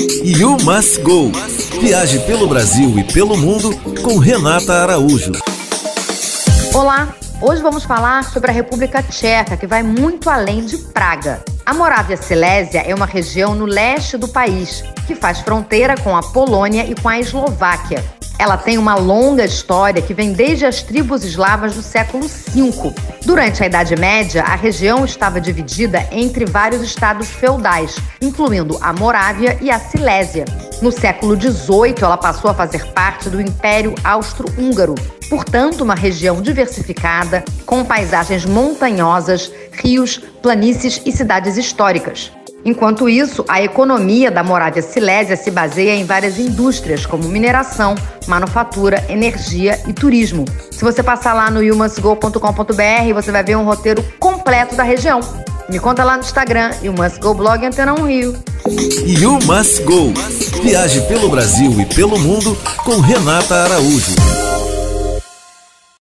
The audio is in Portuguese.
You Must Go. Viaje pelo Brasil e pelo mundo com Renata Araújo. Olá, hoje vamos falar sobre a República Tcheca, que vai muito além de Praga. A Morávia Silésia é uma região no leste do país, que faz fronteira com a Polônia e com a Eslováquia. Ela tem uma longa história que vem desde as tribos eslavas do século V. Durante a Idade Média, a região estava dividida entre vários estados feudais, incluindo a Morávia e a Silésia. No século XVIII, ela passou a fazer parte do Império Austro-Húngaro, portanto, uma região diversificada, com paisagens montanhosas, rios, planícies e cidades históricas. Enquanto isso, a economia da Morávia Silésia se baseia em várias indústrias, como mineração, manufatura, energia e turismo. Se você passar lá no youmusgo.com.br, você vai ver um roteiro completo da região. Me conta lá no Instagram, You Must Go Blog Antena 1 Rio. You Must Go. Viaje pelo Brasil e pelo mundo com Renata Araújo.